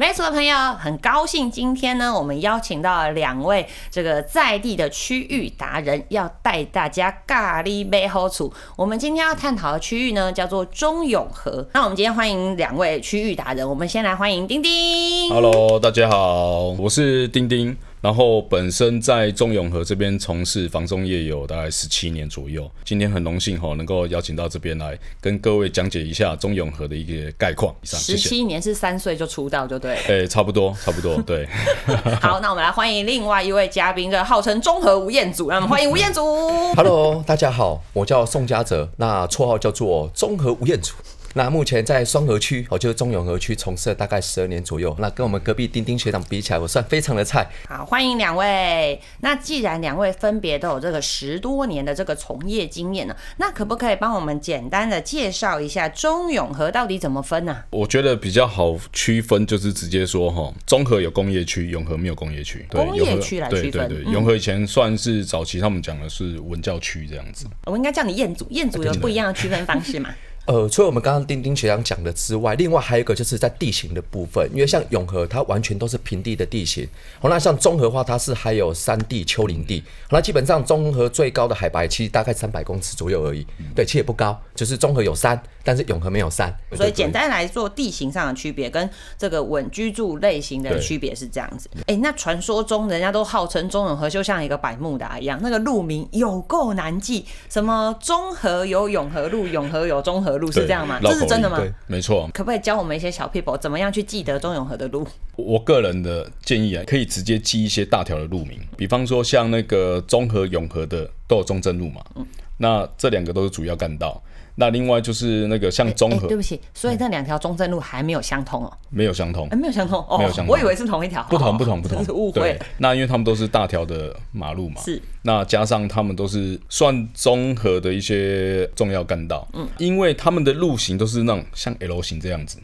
没错，朋友，很高兴今天呢，我们邀请到了两位这个在地的区域达人，要带大家咖喱杯好处。我们今天要探讨的区域呢，叫做中永和。那我们今天欢迎两位区域达人，我们先来欢迎丁丁。Hello，大家好，我是丁丁。然后本身在中永和这边从事房中业有大概十七年左右。今天很荣幸哈，能够邀请到这边来跟各位讲解一下中永和的一个概况。十七年是三岁就出道，就对了。哎，差不多，差不多，对。好，那我们来欢迎另外一位嘉宾，这号称中和吴彦祖，让我们欢迎吴彦祖。Hello，大家好，我叫宋家泽，那绰号叫做中和吴彦祖。那目前在双河区，我就是中永和区从事了大概十二年左右。那跟我们隔壁丁丁学长比起来，我算非常的菜。好，欢迎两位。那既然两位分别都有这个十多年的这个从业经验呢，那可不可以帮我们简单的介绍一下中永和到底怎么分呢、我觉得比较好区分，就是直接说哈，中和有工业区，永和没有工业区。对工业区来区分对对对，嗯永和以前算是早期他们讲的是文教区这样子。我应该叫你彦祖，彦祖有不一样的区分方式嘛？呃，除了我们刚刚丁丁学长讲的之外，另外还有一个就是在地形的部分，因为像永和它完全都是平地的地形，哦，那像中和的话，它是还有山地、丘陵地，好那基本上中和最高的海拔其实大概三百公尺左右而已，对，其实也不高，就是中和有山，但是永和没有山，所以简单来做地形上的区别跟这个稳居住类型的对区别是这样子。哎、那传说中人家都号称中永和就像一个百慕达一样，那个路名有够难记，什么中和有永和路，永和有中和路，是对这样吗？这是真的吗？没错，可不可以教我们一些小 people 怎么样去记得中永和的路？我个人的建议啊，可以直接记一些大条的路名，比方说像那个中和、永和的都有中正路嘛，嗯那这两个都是主要干道。那另外就是那个像中哎、和、对不起，所以那两条中正路还没有相通哦、没有相通。哎、，没有相通哦，没有相通。我以为是同一条，不同哦不同不同。误会。那因为他们都是大条的马路嘛，是。那加上他们都是算综合的一些重要干道，嗯，因为他们的路型都是那种像 L 型这样子，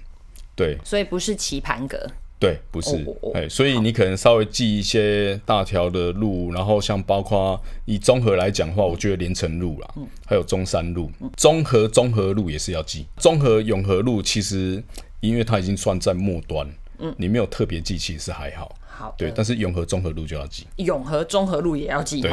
对。所以不是棋盘格，对，不是。哎、所以你可能稍微记一些大条的路，然后像包括以综合来讲的话，我觉得连城路啦，嗯。还有中山路、综合综合路也是要记。综合永和路其实因为它已经算在末端，嗯，你没有特别记，其实是还好。好对，但是永和综合路就要记，永和综合路也要记对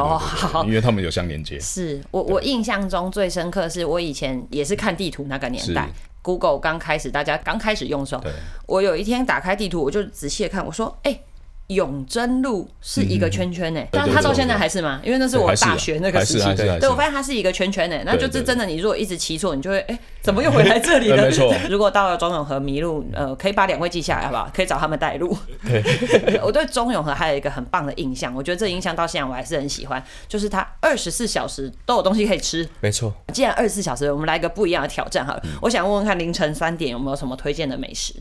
因为他们有相连接。是我我印象中最深刻是我以前也是看地图那个年代是，Google 刚开始大家刚开始用的时候，我有一天打开地图，我就仔细的看，我说，哎、永贞路是一个圈圈呢、但它到现在还是吗？因为那是我大学那个时期对我发现它是一个圈圈呢、那就是真的，你如果一直骑错，你就会哎、怎么又回来这里了？没错 如果到了中永和迷路，呃，可以把两位记下来好不好？可以找他们带路。我对中永和还有一个很棒的印象，我觉得这个印象到现在我还是很喜欢，就是它二十四小时都有东西可以吃。没错。既然二十四小时，我们来一个不一样的挑战好了。嗯我想问问看，凌晨三点有没有什么推荐的美食？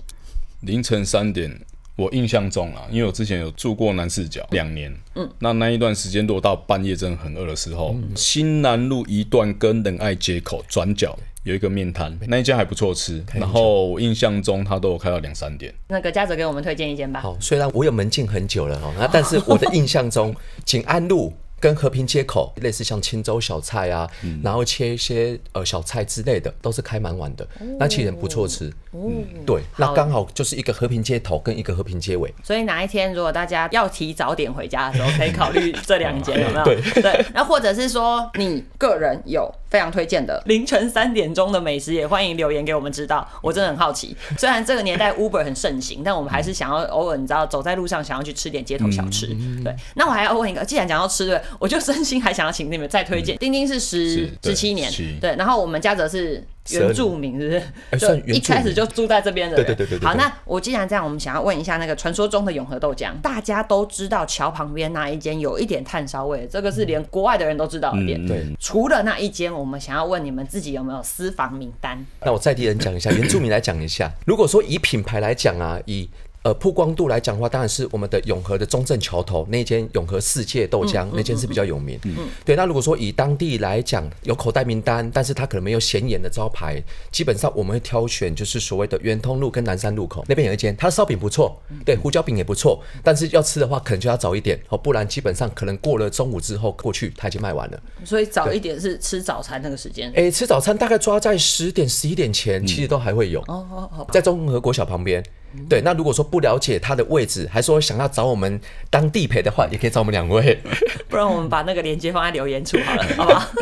凌晨三点，我印象中啊，因为我之前有住过南四角两年，嗯，那那一段时间，如果到半夜真的很饿的时候，新南路一段跟仁爱街口转角有一个面摊，那一家还不错吃，然后我印象中他都有开到两三点。那个嘉泽给我们推荐一间吧。好，虽然我有门禁很久了哦，那但是我的印象中，景安路跟和平街口类似像青州小菜啊，然后切一些呃小菜之类的，都是开蛮晚的，那其实很不错吃。嗯，对，那刚好就是一个和平街头跟一个和平街尾。所以哪一天如果大家要提早点回家的时候，可以考虑这两间，有没有？对对，那或者是说你个人有非常推荐的凌晨三点钟的美食，也欢迎留言给我们知道。我真的很好奇，虽然这个年代 Uber 很盛行，但我们还是想要偶尔你知道走在路上想要去吃点街头小吃。对，那我还要问一个，既然讲到吃对，我就真心还想要请你们再推荐。丁丁是十十七年17，对，然后我们嘉泽是原住民，是不是？就一开始就住在这边的人。对对对对对好，那我既然这样，我们想要问一下那个传说中的永和豆浆，大家都知道桥旁边那一间有一点炭烧味，这个是连国外的人都知道的店。嗯对除了那一间，我们想要问你们自己有没有私房名单？那我在地人讲一下，原住民来讲一下。如果说以品牌来讲啊，以呃曝光度来讲的话，当然是我们的永和的中正桥头那间永和世界豆浆、那间是比较有名。嗯，对。那如果说以当地来讲，有口袋名单，但是它可能没有显眼的招牌，基本上我们会挑选就是所谓的圆通路跟南山路口那边有一间，它的烧饼不错，对，胡椒饼也不错，但是要吃的话可能就要早一点哦，不然基本上可能过了中午之后过去它已经卖完了。所以早一点是吃早餐那个时间。诶，吃早餐大概抓在十点十一点前，其实都还会有。哦哦哦，在中和国小旁边，对，那如果说不了解它的位置，还说想要找我们当地陪的话，也可以找我们两位。不然我们把那个链接放在留言处好了，好不好？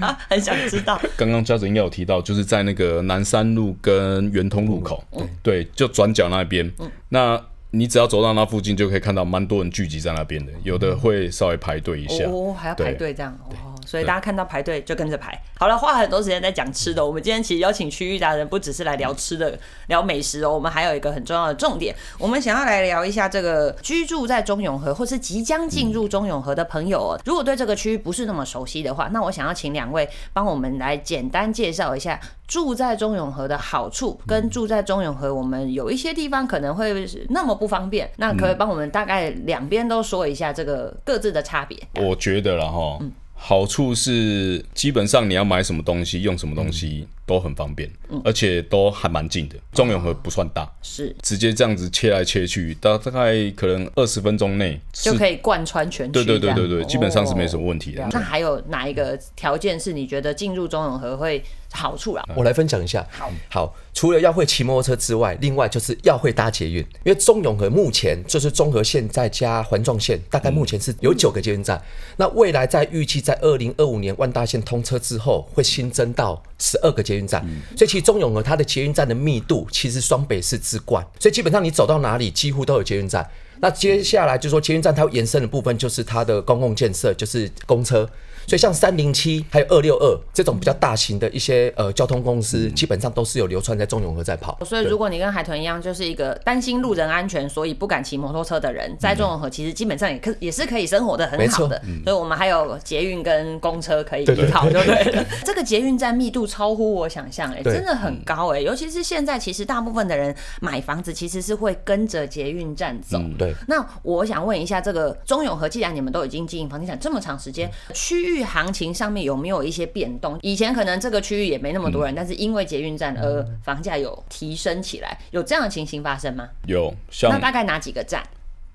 啊，很想知道。刚刚嘉泽应该有提到，就是在那个南山路跟圆通路口，对，就转角那边。那你只要走到那附近，就可以看到蛮多人聚集在那边的，有的会稍微排队一下。哦，还要排队这样哦，所以大家看到排队就跟着排。好了，花很多时间在讲吃的，我们今天其实邀请区域达人，不只是来聊吃的、聊美食哦，我们还有一个很重要的重点，我们想要来聊一下这个居住在中永和或是即将进入中永和的朋友哦，如果对这个区域不是那么熟悉的话，那我想要请两位帮我们来简单介绍一下住在中永和的好处，跟住在中永和我们有一些地方可能会那么不方便，那可以帮我们大概两边都说一下这个各自的差别。我觉得了哈。好处是，基本上你要买什么东西、用什么东西都很方便，而且都还蛮近的。中永和不算大，是直接这样子切来切去，大大概可能二十分钟内就可以贯穿全区。对对对对对，基本上是没什么问题的。那还有哪一个条件是你觉得进入中永和会？好处啊，我来分享一下。好，好，除了要会骑摩托车之外，另外就是要会搭捷运。因为中永和目前就是中和线再加环状线，大概目前是有九个捷运站。那未来在预计在二零二五年万大线通车之后，会新增到十二个捷运站。所以其实中永和它的捷运站的密度其实双北市之冠。所以基本上你走到哪里，几乎都有捷运站。那接下来就说捷运站它延伸的部分，就是它的公共建设，就是公车。所以像三零七还有二六二这种比较大型的一些呃交通公司，基本上都是有流窜在中永和在跑。所以如果你跟海豚一样，就是一个担心路人安全，所以不敢骑摩托车的人，在中永和其实基本上也可也是可以生活的很好的。所以我们还有捷运跟公车可以依靠，就对。这个捷运站密度超乎我想象，哎，真的很高哎。尤其是现在，其实大部分的人买房子其实是会跟着捷运站走。对。那我想问一下，这个中永和，既然你们都已经经营房地产这么长时间，区域。域行情上面有没有一些变动？以前可能这个区域也没那么多人，但是因为捷运站而房价有提升起来，有这样的情形发生吗？有，像那大概哪几个站？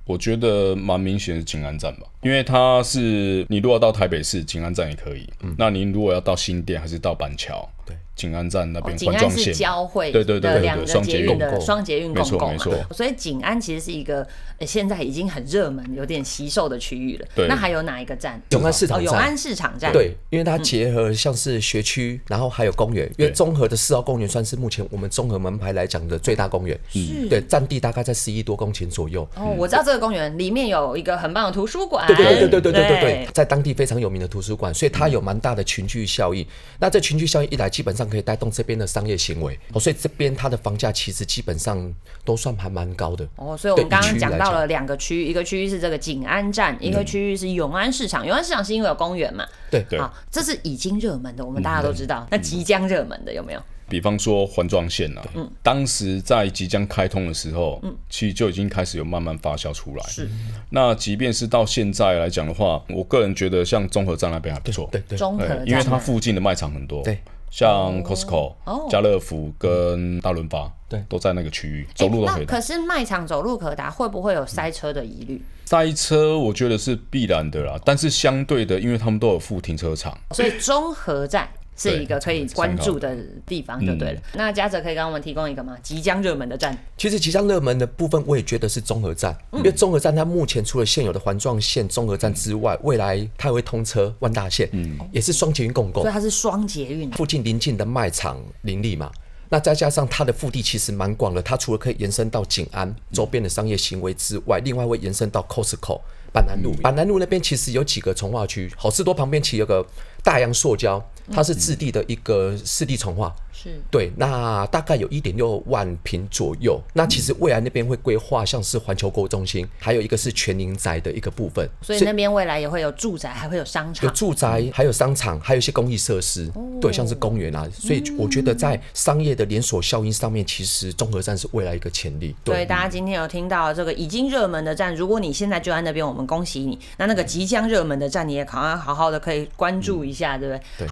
我觉得蛮明显是景安站吧，因为它是你如果到台北市景安站也可以，嗯那您如果要到新店还是到板桥？对。景安站那边，景安是交汇对对对两个捷运的双捷运共共嘛，所以景安其实是一个现在已经很热门、有点吸售的区域了。对那还有哪一个站？永安市场站。永安市场站。对，因为它结合像是学区，然后还有公园。因为综合的四号公园算是目前我们综合门牌来讲的最大公园。是。对，占地大概在十亿多公顷左右。哦，我知道这个公园里面有一个很棒的图书馆。对对对对对对对对，在当地非常有名的图书馆，所以它有蛮大的群聚效应。那这群聚效应一来，基本上可以带动这边的。商业行为哦，所以这边它的房价其实基本上都算还蛮高的哦。所以我们刚刚讲到了两个区域，一个区域是这个景安站，一个区域是永安市场。永安市场是因为有公园嘛？对对。好，这是已经热门的，我们大家都知道。那即将热门的有没有？比方说环状线啊，嗯，当时在即将开通的时候，嗯，其实就已经开始有慢慢发酵出来。是。那即便是到现在来讲的话，我个人觉得像综合站那边还不错。对对。综合因为它附近的卖场很多。对。像 Costco、家乐福跟大润发，对，都在那个区域，走路都可以。可是卖场走路可达，会不会有塞车的疑虑？塞车我觉得是必然的啦，但是相对的，因为他们都有附停车场，所以综合站。是一个可以关注的地方就对了。那嘉泽可以给我们提供一个吗？即将热门的站。其实即将热门的部分，我也觉得是综合站，因为综合站它目前除了现有的环状线综合站之外，未来它会通车万大线，嗯，也是双捷运共构，所以它是双捷运。附近邻近的卖场林立嘛，那再加上它的腹地其实蛮广的，它除了可以延伸到景安周边的商业行为之外，另外会延伸到 Costco 板南路。板南路那边其实有几个从化区，好事多旁边其实有个大洋塑胶。它是置地的一个四地重化，是对，那大概有一点六万平左右。那其实未来那边会规划像是环球购物中心，还有一个是全宁宅的一个部分。所以那边未来也会有住宅，还会有商场。有住宅，还有商场，还有一些公益设施，对，像是公园啊。所以我觉得在商业的连锁效应上面，其实综合站是未来一个潜力。对，大家今天有听到这个已经热门的站，如果你现在就在那边，我们恭喜你。那那个即将热门的站，你也好好好好的可以关注一下，对不对？对。